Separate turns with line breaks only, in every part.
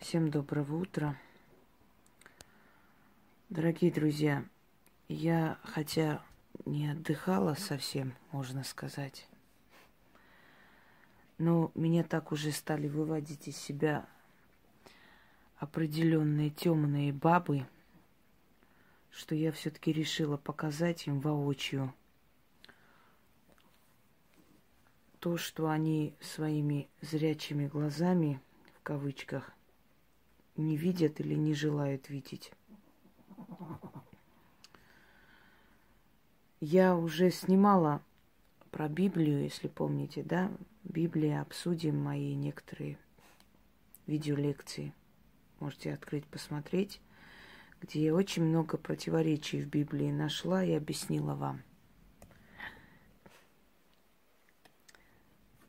Всем доброго утра. Дорогие друзья, я, хотя не отдыхала совсем, можно сказать, но меня так уже стали выводить из себя определенные темные бабы, что я все-таки решила показать им воочию то, что они своими зрячими глазами, в кавычках, не видят или не желают видеть. Я уже снимала про Библию, если помните, да? Библия, обсудим мои некоторые видеолекции. Можете открыть, посмотреть, где я очень много противоречий в Библии нашла и объяснила вам.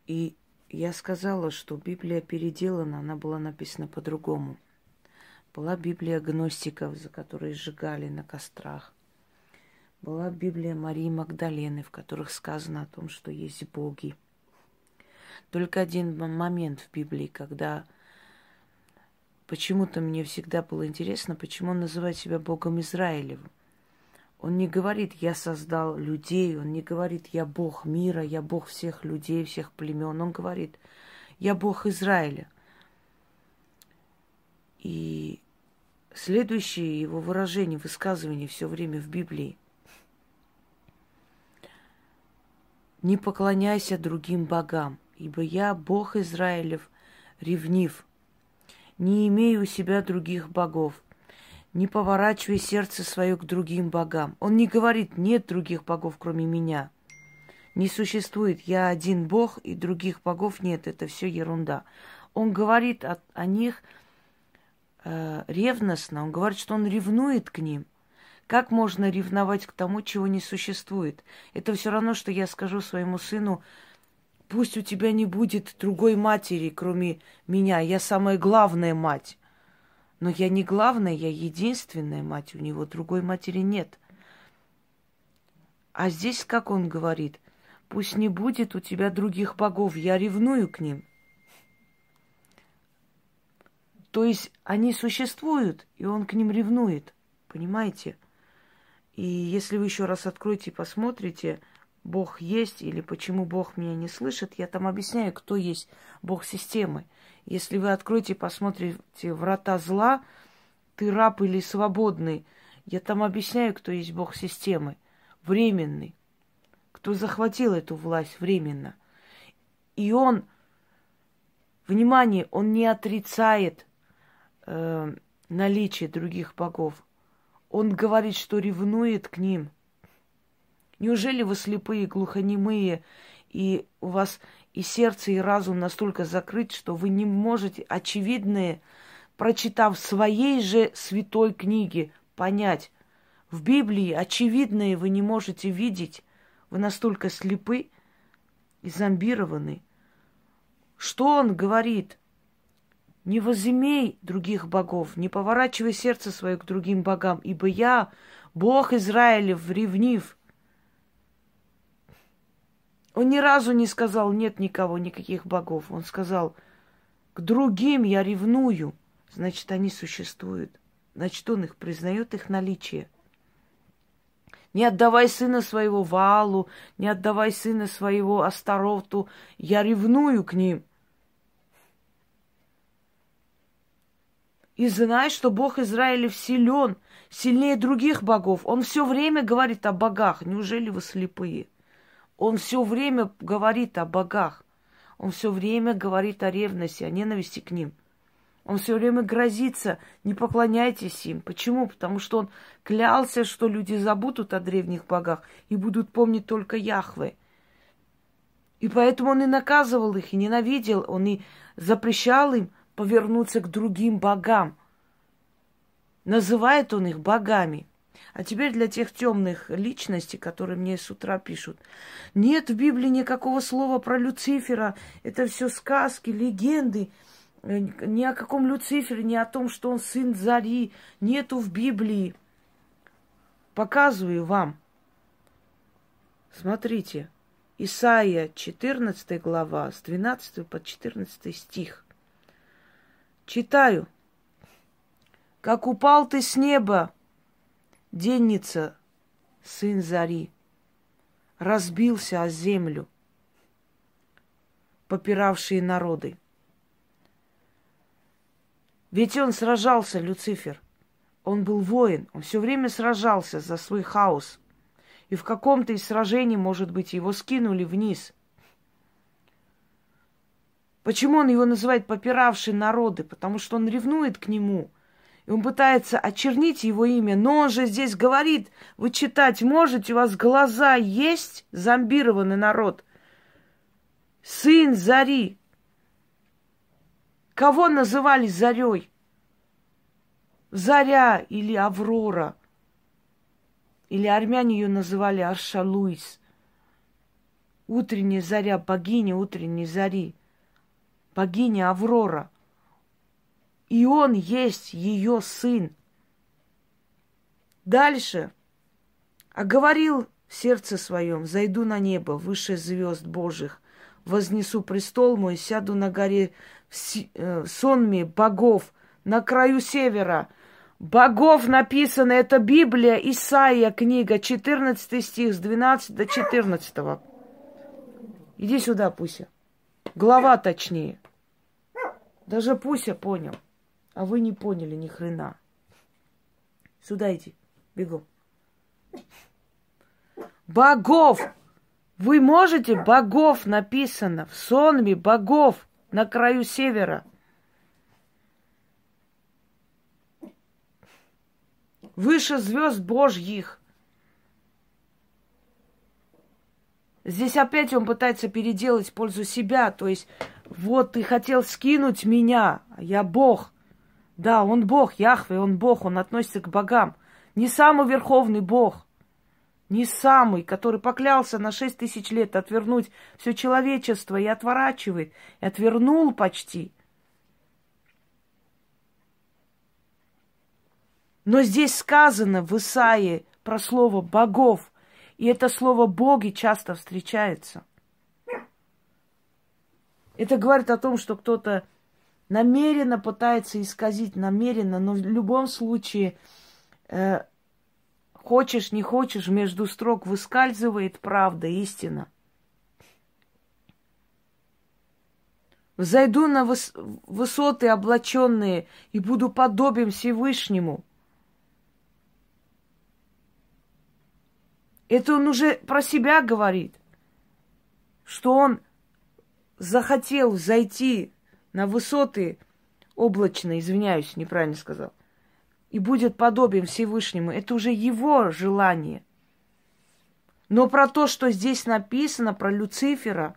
И я сказала, что Библия переделана, она была написана по-другому – была Библия гностиков, за которые сжигали на кострах. Была Библия Марии Магдалены, в которых сказано о том, что есть боги. Только один момент в Библии, когда почему-то мне всегда было интересно, почему он называет себя Богом Израилевым. Он не говорит, я создал людей, он не говорит, я Бог мира, я Бог всех людей, всех племен. Он говорит, я Бог Израиля – и следующее его выражение, высказывание все время в Библии. Не поклоняйся другим богам, ибо я, Бог Израилев, ревнив. Не имею у себя других богов. Не поворачивай сердце свое к другим богам. Он не говорит, нет других богов, кроме меня. Не существует, я один Бог, и других богов нет, это все ерунда. Он говорит о, о них – э, ревностно. Он говорит, что он ревнует к ним. Как можно ревновать к тому, чего не существует? Это все равно, что я скажу своему сыну, пусть у тебя не будет другой матери, кроме меня. Я самая главная мать. Но я не главная, я единственная мать. У него другой матери нет. А здесь, как он говорит, пусть не будет у тебя других богов, я ревную к ним. То есть они существуют, и он к ним ревнует. Понимаете? И если вы еще раз откроете и посмотрите, Бог есть или почему Бог меня не слышит, я там объясняю, кто есть Бог системы. Если вы откроете и посмотрите врата зла, ты раб или свободный, я там объясняю, кто есть Бог системы. Временный. Кто захватил эту власть временно. И он, внимание, он не отрицает э, наличие других богов. Он говорит, что ревнует к ним. Неужели вы слепые, глухонемые, и у вас и сердце, и разум настолько закрыт, что вы не можете очевидное, прочитав своей же святой книге, понять. В Библии очевидное вы не можете видеть. Вы настолько слепы и зомбированы. Что он говорит? Не возымей других богов, не поворачивай сердце свое к другим богам, ибо я, Бог Израилев, ревнив. Он ни разу не сказал, нет никого, никаких богов. Он сказал, к другим я ревную. Значит, они существуют. Значит, он их признает, их наличие. Не отдавай сына своего Валу, не отдавай сына своего Астароту. Я ревную к ним – И знай, что Бог Израилев силен, сильнее других богов. Он все время говорит о богах. Неужели вы слепые? Он все время говорит о богах. Он все время говорит о ревности, о ненависти к ним. Он все время грозится, не поклоняйтесь им. Почему? Потому что он клялся, что люди забудут о древних богах и будут помнить только Яхве. И поэтому он и наказывал их, и ненавидел, он и запрещал им повернуться к другим богам. Называет он их богами. А теперь для тех темных личностей, которые мне с утра пишут. Нет в Библии никакого слова про Люцифера. Это все сказки, легенды. Э, ни о каком Люцифере, ни о том, что он сын Зари. Нету в Библии. Показываю вам. Смотрите. Исаия 14 глава, с 12 по 14 стих. Читаю как упал ты с неба, денница, сын зари, разбился о землю, попиравшие народы. Ведь он сражался, Люцифер. Он был воин, он все время сражался за свой хаос. И в каком-то из сражений, может быть, его скинули вниз. Почему он его называет попиравший народы? Потому что он ревнует к нему. И он пытается очернить его имя. Но он же здесь говорит, вы читать можете, у вас глаза есть, зомбированный народ. Сын Зари. Кого называли Зарей? Заря или Аврора. Или армяне ее называли Аршалуис. Утренняя заря, богиня утренней зари. Богиня Аврора. И он есть ее сын. Дальше. А говорил в сердце своем, зайду на небо, выше звезд Божьих, вознесу престол мой, сяду на горе в э, сонме богов, на краю севера – богов написано, это Библия, Исаия, книга, 14 стих, с 12 до 14. Иди сюда, Пуся. Глава точнее. Даже Пуся понял. А вы не поняли ни хрена. Сюда иди. Бегом. Богов! Вы можете? Богов написано. В сонме богов на краю севера. выше звезд Божьих. Здесь опять он пытается переделать пользу себя. То есть, вот ты хотел скинуть меня, я Бог. Да, он Бог, Яхве, он Бог, он относится к богам. Не самый верховный Бог, не самый, который поклялся на шесть тысяч лет отвернуть все человечество и отворачивает, и отвернул почти – Но здесь сказано в Исаии про слово богов, и это слово боги часто встречается. Это говорит о том, что кто-то намеренно пытается исказить, намеренно, но в любом случае, э, хочешь, не хочешь, между строк выскальзывает правда, истина. Взойду на выс- высоты облаченные и буду подобием Всевышнему – Это он уже про себя говорит, что он захотел зайти на высоты облачные, извиняюсь, неправильно сказал, и будет подобием Всевышнему. Это уже его желание. Но про то, что здесь написано, про Люцифера,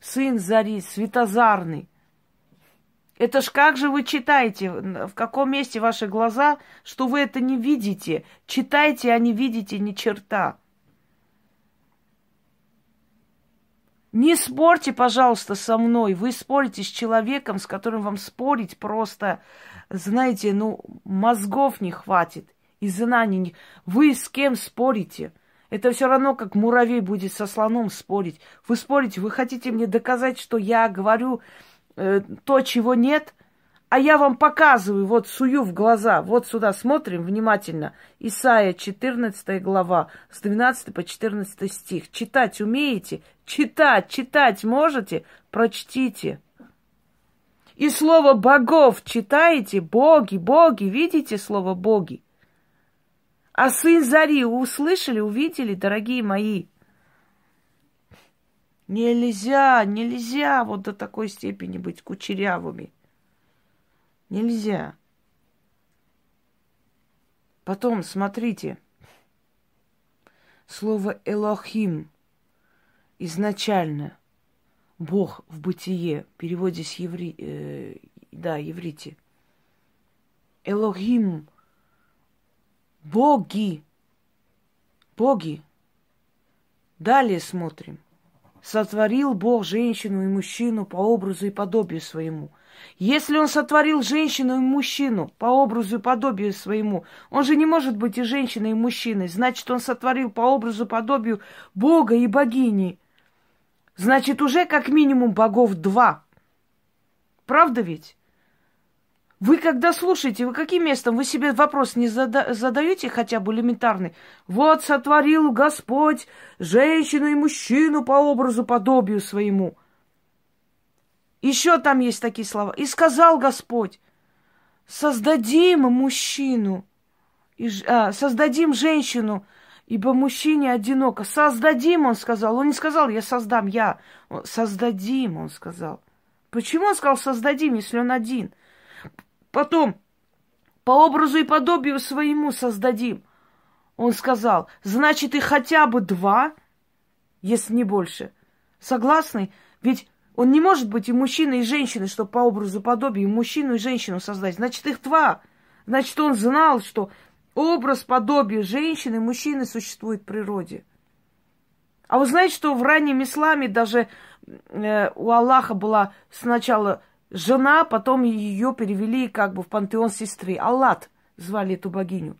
сын Зари, светозарный, это ж как же вы читаете? В каком месте ваши глаза, что вы это не видите? Читайте, а не видите ни черта. Не спорьте, пожалуйста, со мной. Вы спорите с человеком, с которым вам спорить просто, знаете, ну, мозгов не хватит и знаний. Не... Вы с кем спорите? Это все равно, как муравей будет со слоном спорить. Вы спорите, вы хотите мне доказать, что я говорю э, то, чего нет? А я вам показываю, вот сую в глаза, вот сюда смотрим внимательно. Исайя 14 глава, с 12 по 14 стих. Читать умеете? Читать, читать можете? Прочтите. И слово богов читаете? Боги, боги, видите слово боги? А сын Зари услышали, увидели, дорогие мои? Нельзя, нельзя вот до такой степени быть кучерявыми. Нельзя. Потом, смотрите, слово «элохим» изначально Бог в бытие, в переводе с еври... Э, да, еврите. Элохим. Боги. Боги. Далее смотрим. Сотворил Бог женщину и мужчину по образу и подобию своему. Если он сотворил женщину и мужчину по образу и подобию своему, он же не может быть и женщиной, и мужчиной. Значит, он сотворил по образу и подобию Бога и богини. Значит, уже как минимум богов два. Правда ведь? Вы когда слушаете, вы каким местом? Вы себе вопрос не зада- задаете хотя бы элементарный? Вот сотворил Господь женщину и мужчину по образу, подобию своему. Еще там есть такие слова. И сказал Господь, создадим мужчину, и, а, создадим женщину, ибо мужчине одиноко. Создадим, он сказал. Он не сказал, я создам, я. Создадим, он сказал. Почему он сказал создадим, если он один? Потом, по образу и подобию своему создадим. Он сказал, значит, и хотя бы два, если не больше. Согласны? Ведь он не может быть и мужчиной, и женщиной, чтобы по образу подобию мужчину и женщину создать. Значит, их два. Значит, он знал, что образ подобие женщины и мужчины существует в природе. А вы знаете, что в раннем исламе даже э, у Аллаха была сначала жена, потом ее перевели как бы в пантеон сестры. Аллат звали эту богиню.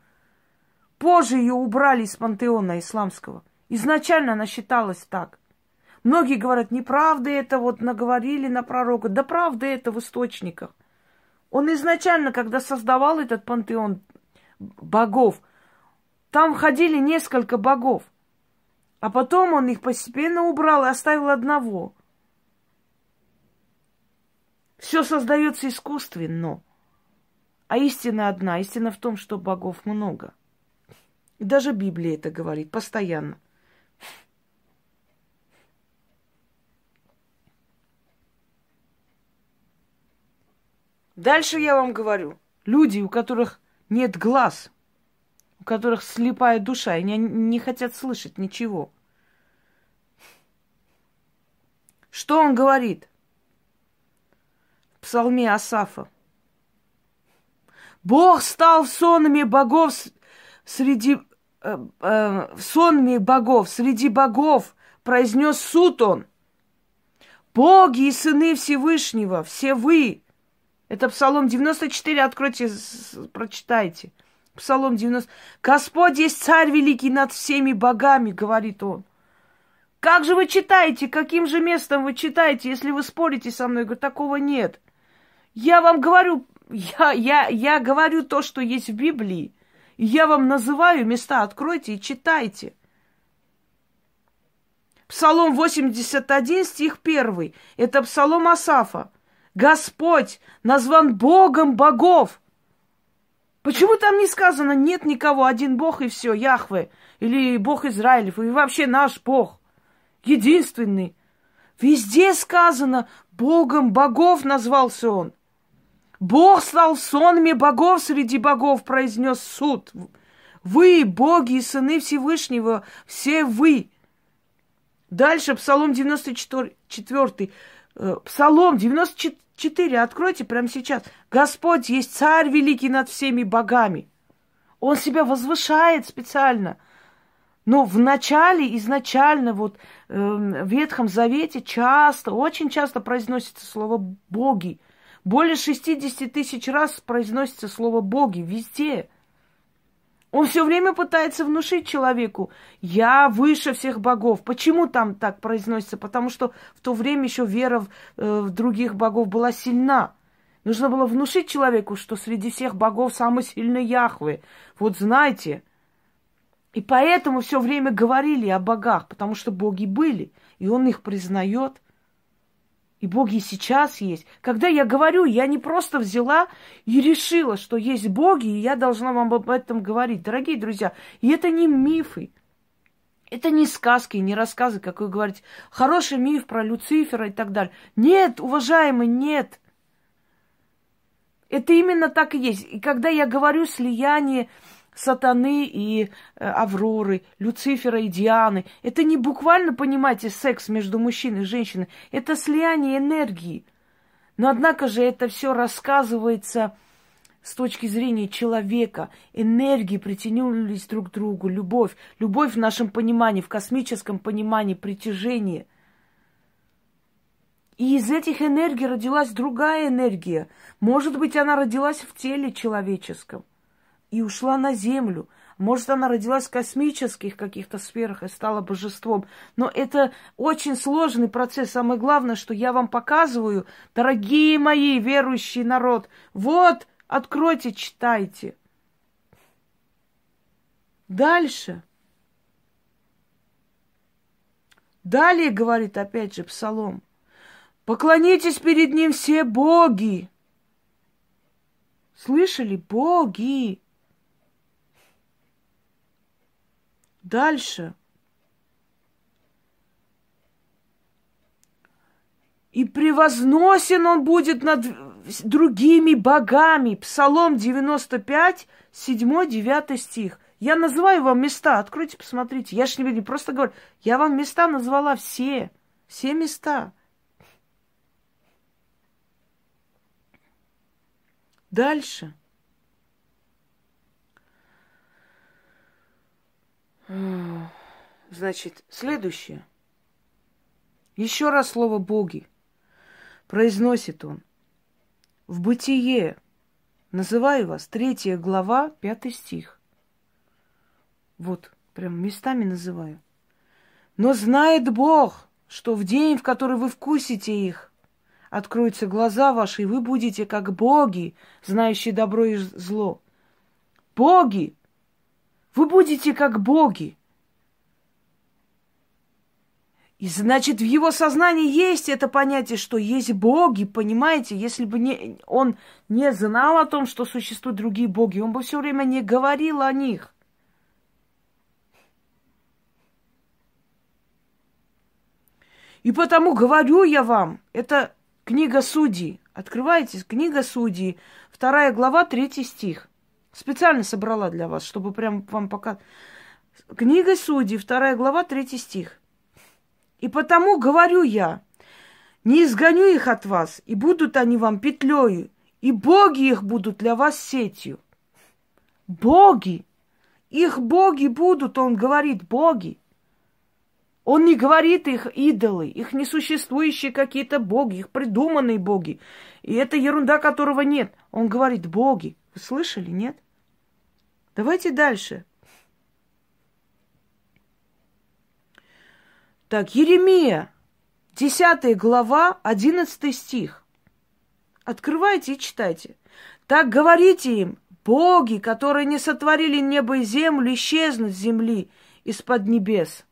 Позже ее убрали из пантеона исламского. Изначально она считалась так. Многие говорят, неправда это, вот наговорили на пророка. Да правда это в источниках. Он изначально, когда создавал этот пантеон богов, там ходили несколько богов. А потом он их постепенно убрал и оставил одного – все создается искусственно. А истина одна. Истина в том, что богов много. И даже Библия это говорит постоянно. Дальше я вам говорю. Люди, у которых нет глаз, у которых слепая душа, и не, хотят слышать ничего. Что он говорит? псалме Асафа. Бог стал сонами богов среди э, э, сонами богов, среди богов произнес суд он. Боги и сыны Всевышнего, все вы. Это Псалом 94, откройте, прочитайте. Псалом 90. Господь есть царь великий над всеми богами, говорит он. Как же вы читаете? Каким же местом вы читаете, если вы спорите со мной? Я говорю, такого нет. Я вам говорю, я, я, я говорю то, что есть в Библии. Я вам называю места, откройте и читайте. Псалом 81, стих 1. Это псалом Асафа. Господь назван Богом богов. Почему там не сказано, нет никого, один Бог и все, Яхве, или Бог Израилев, и вообще наш Бог, единственный. Везде сказано, Богом богов назвался он. Бог стал сонми богов среди богов, произнес суд. Вы, боги и сыны Всевышнего, все вы. Дальше Псалом 94, 4, э, Псалом 94, откройте прямо сейчас. Господь есть царь великий над всеми богами. Он себя возвышает специально. Но в начале, изначально, вот э, в Ветхом Завете часто, очень часто произносится слово «боги». Более 60 тысяч раз произносится слово «боги» везде. Он все время пытается внушить человеку, я выше всех богов. Почему там так произносится? Потому что в то время еще вера в, э, в других богов была сильна. Нужно было внушить человеку, что среди всех богов самый сильный Яхве. Вот знаете. И поэтому все время говорили о богах, потому что боги были, и он их признает – и боги сейчас есть. Когда я говорю, я не просто взяла и решила, что есть боги, и я должна вам об этом говорить. Дорогие друзья, и это не мифы. Это не сказки, не рассказы, как вы говорите. Хороший миф про Люцифера и так далее. Нет, уважаемый, нет. Это именно так и есть. И когда я говорю слияние сатаны и э, Авроры, Люцифера и Дианы. Это не буквально, понимаете, секс между мужчиной и женщиной. Это слияние энергии. Но однако же это все рассказывается с точки зрения человека. Энергии притянулись друг к другу, любовь. Любовь в нашем понимании, в космическом понимании, притяжение. И из этих энергий родилась другая энергия. Может быть, она родилась в теле человеческом и ушла на землю. Может, она родилась в космических каких-то сферах и стала божеством. Но это очень сложный процесс. Самое главное, что я вам показываю, дорогие мои верующий народ, вот, откройте, читайте. Дальше. Далее говорит опять же Псалом. Поклонитесь перед ним все боги. Слышали? Боги. Дальше. И превозносен он будет над другими богами. Псалом 95, 7-9 стих. Я называю вам места. Откройте, посмотрите. Я ж не просто говорю. Я вам места назвала все. Все места. Дальше. Значит, следующее. Еще раз слово «боги» произносит он. В бытие, называю вас, третья глава, пятый стих. Вот, прям местами называю. Но знает Бог, что в день, в который вы вкусите их, откроются глаза ваши, и вы будете как боги, знающие добро и зло. Боги! Вы будете как боги. И значит, в его сознании есть это понятие, что есть боги, понимаете? Если бы не, он не знал о том, что существуют другие боги, он бы все время не говорил о них. И потому говорю я вам, это книга Судей. Открывайте, книга Судей, вторая глава, третий стих. Специально собрала для вас, чтобы прям вам пока... Книга Судей, вторая глава, третий стих. И потому говорю я, не изгоню их от вас, и будут они вам петлею, и боги их будут для вас сетью. Боги! Их боги будут, он говорит, боги. Он не говорит их идолы, их несуществующие какие-то боги, их придуманные боги. И это ерунда, которого нет. Он говорит боги. Вы слышали, нет? Давайте дальше. Так, Еремия, 10 глава, 11 стих. Открывайте и читайте. Так говорите им, боги, которые не сотворили небо и землю, исчезнут с земли из-под небес.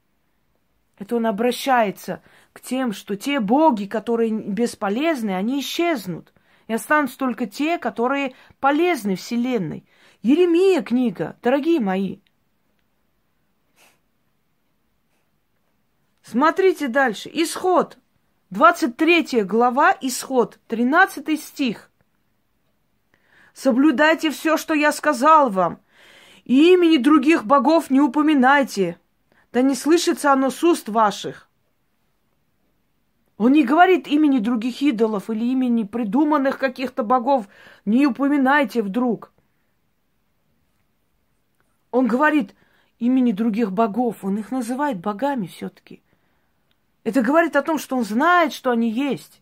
Это он обращается к тем, что те боги, которые бесполезны, они исчезнут. И останутся только те, которые полезны Вселенной. Еремия книга, дорогие мои. Смотрите дальше. Исход. 23 глава, исход, 13 стих. Соблюдайте все, что я сказал вам, и имени других богов не упоминайте, да не слышится оно с уст ваших. Он не говорит имени других идолов или имени придуманных каких-то богов. Не упоминайте вдруг. Он говорит имени других богов. Он их называет богами все-таки. Это говорит о том, что он знает, что они есть.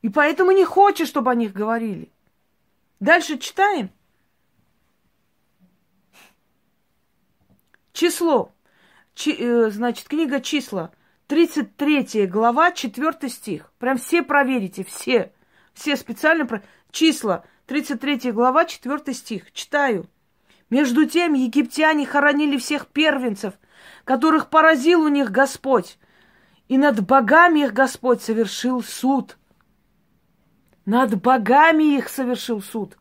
И поэтому не хочет, чтобы о них говорили. Дальше читаем. Число. Чи, э, значит, книга числа. 33 глава, 4 стих. Прям все проверите, все. Все специально про... Числа. 33 глава, 4 стих. Читаю. Между тем египтяне хоронили всех первенцев, которых поразил у них Господь. И над богами их Господь совершил суд. Над богами их совершил суд.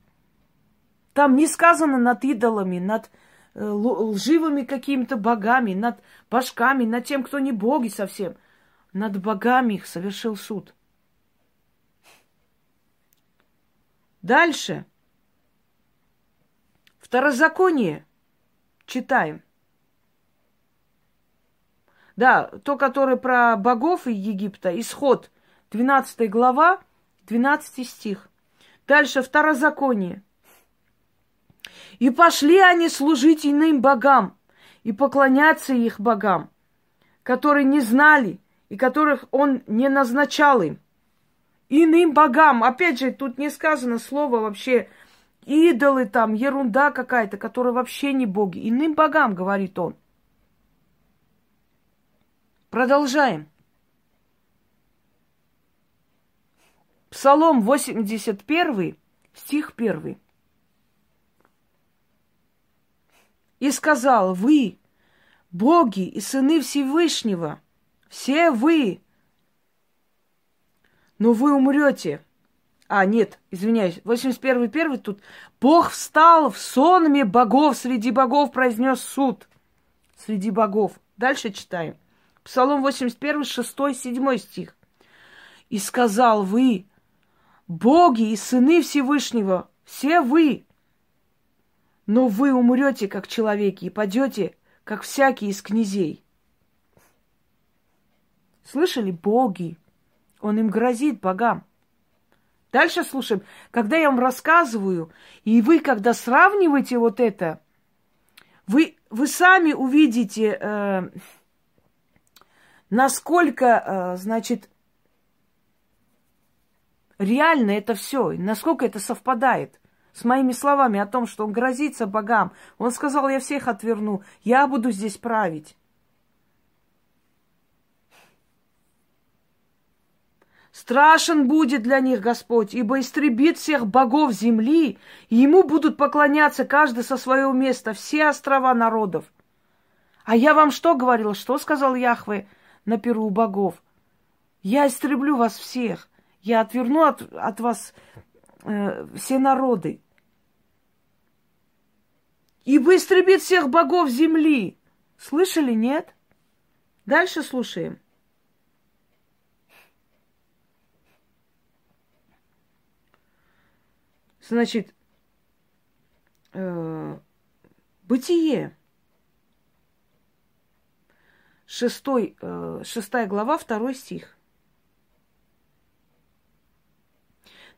Там не сказано над идолами, над Э, лживыми какими-то богами, над башками, над тем, кто не боги совсем. Над богами их совершил суд. Дальше. Второзаконие. Читаем. Да, то, которое про богов и Египта, исход, 12 глава, 12 стих. Дальше второзаконие. И пошли они служить иным богам и поклоняться их богам, которые не знали и которых он не назначал им. Иным богам. Опять же, тут не сказано слово вообще идолы там, ерунда какая-то, которая вообще не боги. Иным богам, говорит он. Продолжаем. Псалом 81, стих 1. И сказал, вы, боги и сыны Всевышнего, все вы, но вы умрете. А, нет, извиняюсь, 81 первый тут. Бог встал в сонме богов, среди богов произнес суд. Среди богов. Дальше читаем. Псалом 81, 6, 7 стих. И сказал вы, боги и сыны Всевышнего, все вы, но вы умрете, как человеки, и падете, как всякий из князей. Слышали? Боги. Он им грозит, богам. Дальше слушаем. Когда я вам рассказываю, и вы, когда сравниваете вот это, вы, вы сами увидите, э, насколько, э, значит, реально это все, насколько это совпадает с моими словами о том, что он грозится богам. Он сказал, я всех отверну, я буду здесь править. Страшен будет для них Господь, ибо истребит всех богов земли, и ему будут поклоняться каждый со своего места, все острова народов. А я вам что говорил? Что сказал Яхве на перу богов? Я истреблю вас всех. Я отверну от, от вас э, все народы. И истребит всех богов земли. Слышали, нет? Дальше слушаем. Значит, э, бытие. Шестой, э, шестая глава, второй стих.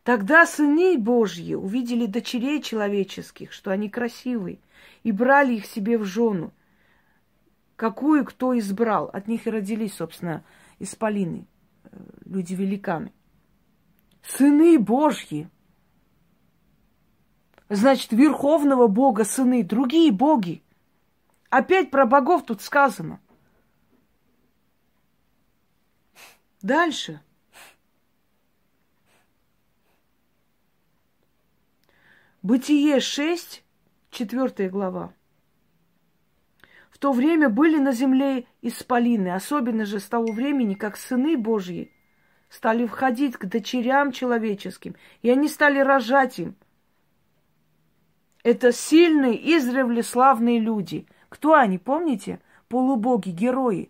Тогда сыны Божьи увидели дочерей человеческих, что они красивые, и брали их себе в жену. Какую кто избрал. От них и родились, собственно, исполины, э, люди-великаны. Сыны Божьи. Значит, верховного Бога сыны, другие боги. Опять про богов тут сказано. Дальше. Бытие 6, 4 глава. В то время были на земле исполины, особенно же с того времени, как сыны Божьи стали входить к дочерям человеческим, и они стали рожать им. Это сильные, издревле славные люди. Кто они, помните? Полубоги, герои.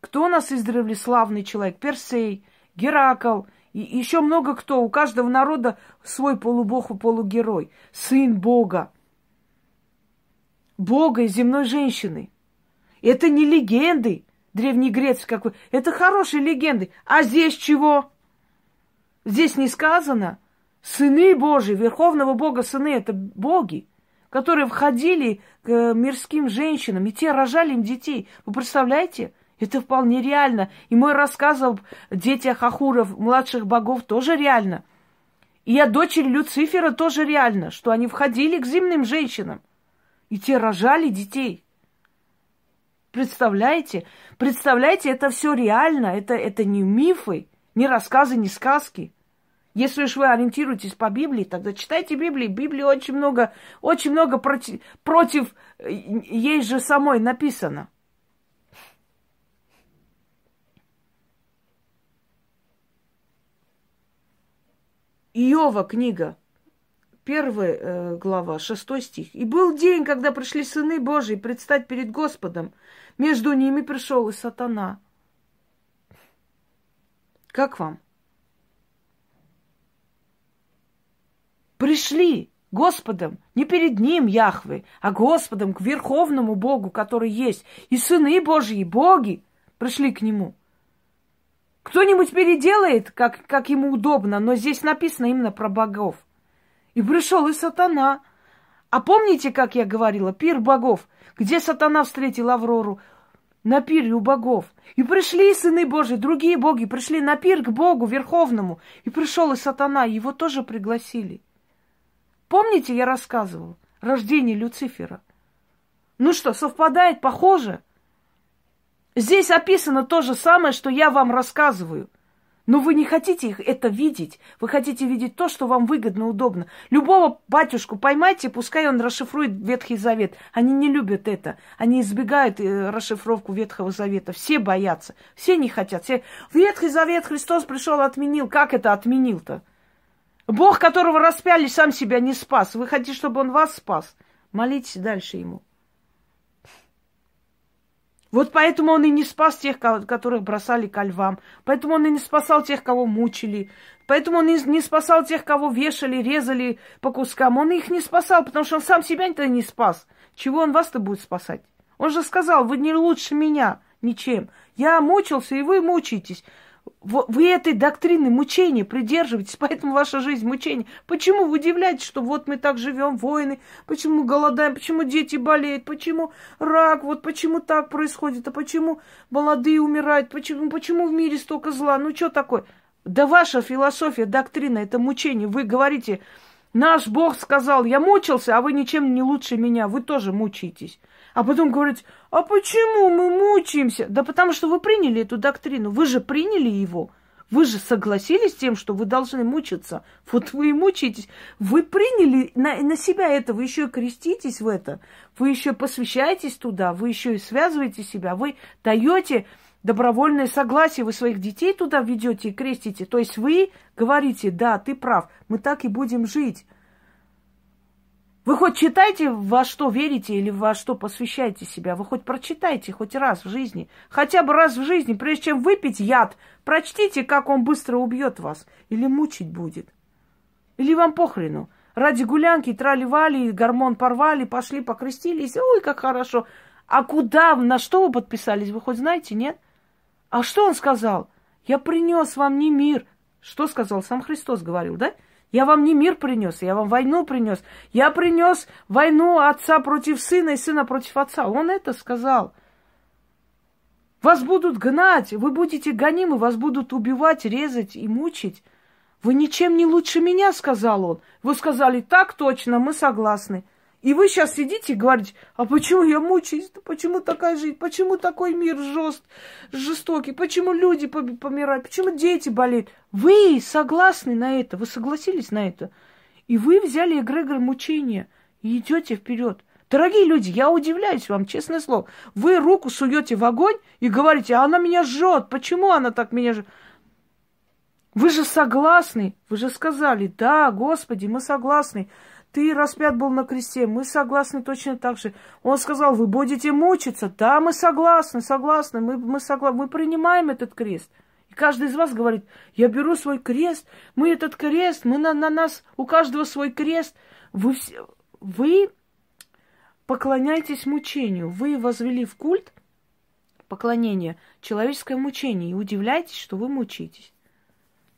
Кто у нас издревле славный человек? Персей, Геракл – и еще много кто. У каждого народа свой полубог и полугерой. Сын Бога. Бога и земной женщины. Это не легенды древнегрецкие какой. Это хорошие легенды. А здесь чего? Здесь не сказано. Сыны Божьи, Верховного Бога сыны, это боги, которые входили к мирским женщинам, и те рожали им детей. Вы представляете? Это вполне реально. И мой рассказ об детях Ахуров, младших богов, тоже реально. И о дочери Люцифера тоже реально, что они входили к земным женщинам. И те рожали детей. Представляете? Представляете, это все реально. Это, это не мифы, не рассказы, не сказки. Если уж вы ориентируетесь по Библии, тогда читайте Библию. Библии очень много, очень много против, против э, ей же самой написано. Иова книга, первая э, глава, шестой стих. «И был день, когда пришли сыны Божьи предстать перед Господом. Между ними пришел и сатана». Как вам? Пришли Господом, не перед Ним, Яхвы, а Господом, к Верховному Богу, который есть. И сыны Божьи, боги, пришли к Нему – кто-нибудь переделает, как, как ему удобно, но здесь написано именно про богов. И пришел и сатана. А помните, как я говорила, пир богов, где сатана встретил Аврору? На пире у богов. И пришли сыны Божьи, другие боги, пришли на пир к Богу Верховному. И пришел и сатана, его тоже пригласили. Помните, я рассказывал? Рождение Люцифера. Ну что, совпадает, похоже? Здесь описано то же самое, что я вам рассказываю. Но вы не хотите их это видеть. Вы хотите видеть то, что вам выгодно, удобно. Любого батюшку поймайте, пускай он расшифрует Ветхий Завет. Они не любят это. Они избегают э, расшифровку Ветхого Завета. Все боятся. Все не хотят. Все... Ветхий Завет Христос пришел, отменил. Как это отменил-то? Бог, которого распяли, сам себя не спас. Вы хотите, чтобы он вас спас? Молитесь дальше ему. Вот поэтому он и не спас тех, которых бросали ко львам. Поэтому он и не спасал тех, кого мучили. Поэтому он и не спасал тех, кого вешали, резали по кускам. Он их не спасал, потому что он сам себя-то не спас. Чего он вас-то будет спасать? Он же сказал, вы не лучше меня ничем. Я мучился, и вы мучаетесь. Вы этой доктрины мучения придерживаетесь, поэтому ваша жизнь мучение. Почему вы удивляетесь, что вот мы так живем, войны, почему голодаем, почему дети болеют, почему рак, вот почему так происходит, а почему молодые умирают, почему, почему в мире столько зла, ну что такое? Да ваша философия, доктрина, это мучение. Вы говорите, наш Бог сказал, я мучился, а вы ничем не лучше меня, вы тоже мучаетесь. А потом говорить, а почему мы мучаемся? Да потому что вы приняли эту доктрину, вы же приняли его. Вы же согласились с тем, что вы должны мучиться. Вот вы и мучаетесь. Вы приняли на, на себя это, вы еще и креститесь в это, вы еще посвящаетесь туда, вы еще и связываете себя, вы даете добровольное согласие, вы своих детей туда ведете и крестите. То есть вы говорите, да, ты прав, мы так и будем жить. Вы хоть читайте, во что верите или во что посвящаете себя. Вы хоть прочитайте хоть раз в жизни. Хотя бы раз в жизни, прежде чем выпить яд, прочтите, как он быстро убьет вас. Или мучить будет. Или вам похрену. Ради гулянки трали-вали, гормон порвали, пошли покрестились. Ой, как хорошо. А куда, на что вы подписались, вы хоть знаете, нет? А что он сказал? Я принес вам не мир. Что сказал? Сам Христос говорил, да? Я вам не мир принес, я вам войну принес. Я принес войну отца против сына и сына против отца. Он это сказал. Вас будут гнать, вы будете гонимы, вас будут убивать, резать и мучить. Вы ничем не лучше меня, сказал он. Вы сказали, так точно, мы согласны. И вы сейчас сидите и говорите, а почему я мучаюсь? Почему такая жизнь? Почему такой мир жест, жестокий? Почему люди помирают? Почему дети болеют? Вы согласны на это? Вы согласились на это? И вы взяли эгрегор мучения и идете вперед. Дорогие люди, я удивляюсь вам, честное слово. Вы руку суете в огонь и говорите, а она меня жжет. Почему она так меня жжет? Вы же согласны, вы же сказали, да, Господи, мы согласны ты распят был на кресте, мы согласны точно так же. Он сказал, вы будете мучиться. Да, мы согласны, согласны, мы, мы согласны, мы принимаем этот крест. И каждый из вас говорит, я беру свой крест, мы этот крест, мы на, на нас, у каждого свой крест. Вы, все, вы поклоняетесь мучению, вы возвели в культ поклонение человеческое мучение и удивляетесь, что вы мучитесь.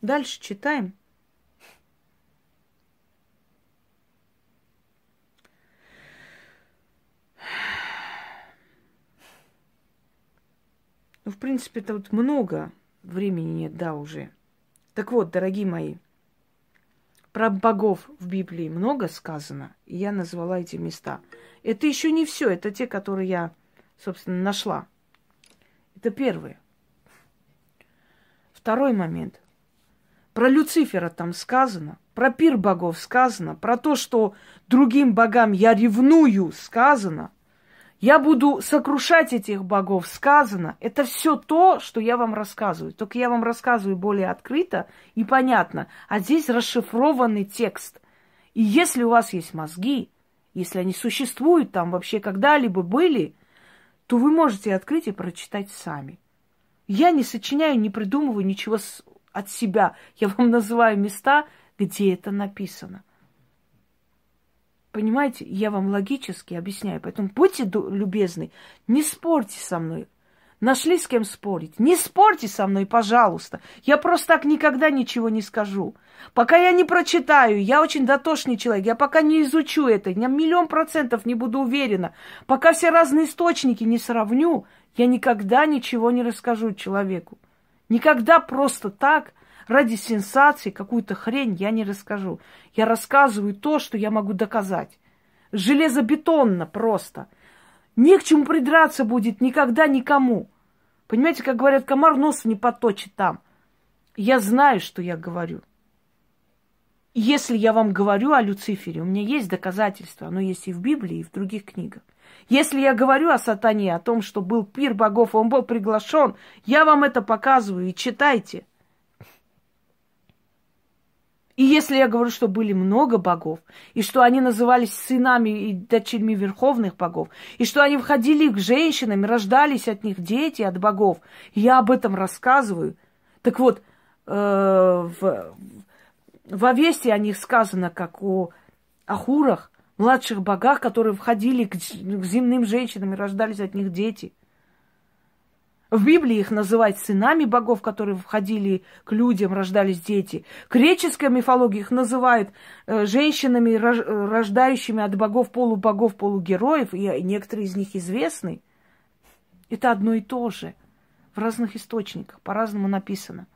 Дальше читаем. Ну, в принципе, тут много времени нет, да, уже. Так вот, дорогие мои, про богов в Библии много сказано, и я назвала эти места. Это еще не все, это те, которые я, собственно, нашла. Это первое. Второй момент. Про Люцифера там сказано, про пир богов сказано, про то, что другим богам я ревную сказано – я буду сокрушать этих богов, сказано. Это все то, что я вам рассказываю. Только я вам рассказываю более открыто и понятно. А здесь расшифрованный текст. И если у вас есть мозги, если они существуют там вообще когда-либо были, то вы можете открыть и прочитать сами. Я не сочиняю, не придумываю ничего от себя. Я вам называю места, где это написано. Понимаете, я вам логически объясняю. Поэтому будьте любезны, не спорьте со мной. Нашли с кем спорить? Не спорьте со мной, пожалуйста. Я просто так никогда ничего не скажу. Пока я не прочитаю, я очень дотошный человек, я пока не изучу это, я миллион процентов не буду уверена. Пока все разные источники не сравню, я никогда ничего не расскажу человеку. Никогда просто так ради сенсации какую-то хрень я не расскажу. Я рассказываю то, что я могу доказать. Железобетонно просто. Не к чему придраться будет никогда никому. Понимаете, как говорят, комар нос не поточит там. Я знаю, что я говорю. Если я вам говорю о Люцифере, у меня есть доказательства, оно есть и в Библии, и в других книгах. Если я говорю о сатане, о том, что был пир богов, он был приглашен, я вам это показываю и читайте. И если я говорю, что были много богов, и что они назывались сынами и дочерьми верховных богов, и что они входили к женщинам, рождались от них дети, от богов, я об этом рассказываю. Так вот, э, в, в Овесте о них сказано, как о Ахурах, младших богах, которые входили к, к земным женщинам и рождались от них дети. В Библии их называют сынами богов, которые входили к людям, рождались дети. В греческой мифологии их называют э, женщинами, рож, рождающими от богов, полубогов, полугероев, и некоторые из них известны. Это одно и то же. В разных источниках, по-разному написано.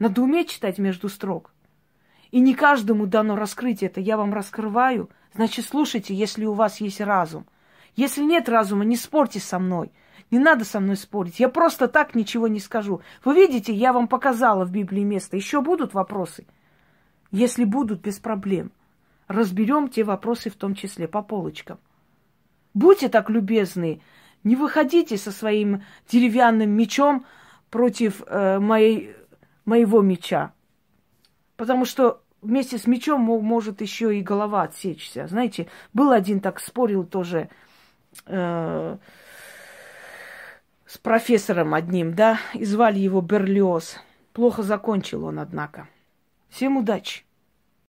Надо уметь читать между строк. И не каждому дано раскрыть это. Я вам раскрываю. Значит, слушайте, если у вас есть разум. Если нет разума, не спорьте со мной. Не надо со мной спорить. Я просто так ничего не скажу. Вы видите, я вам показала в Библии место. Еще будут вопросы? Если будут, без проблем. Разберем те вопросы в том числе по полочкам. Будьте так любезны, не выходите со своим деревянным мечом против э, моей, моего меча. Потому что вместе с мечом может еще и голова отсечься. Знаете, был один так спорил тоже э, с профессором одним, да, и звали его Берлиоз. Плохо закончил он, однако. Всем удачи!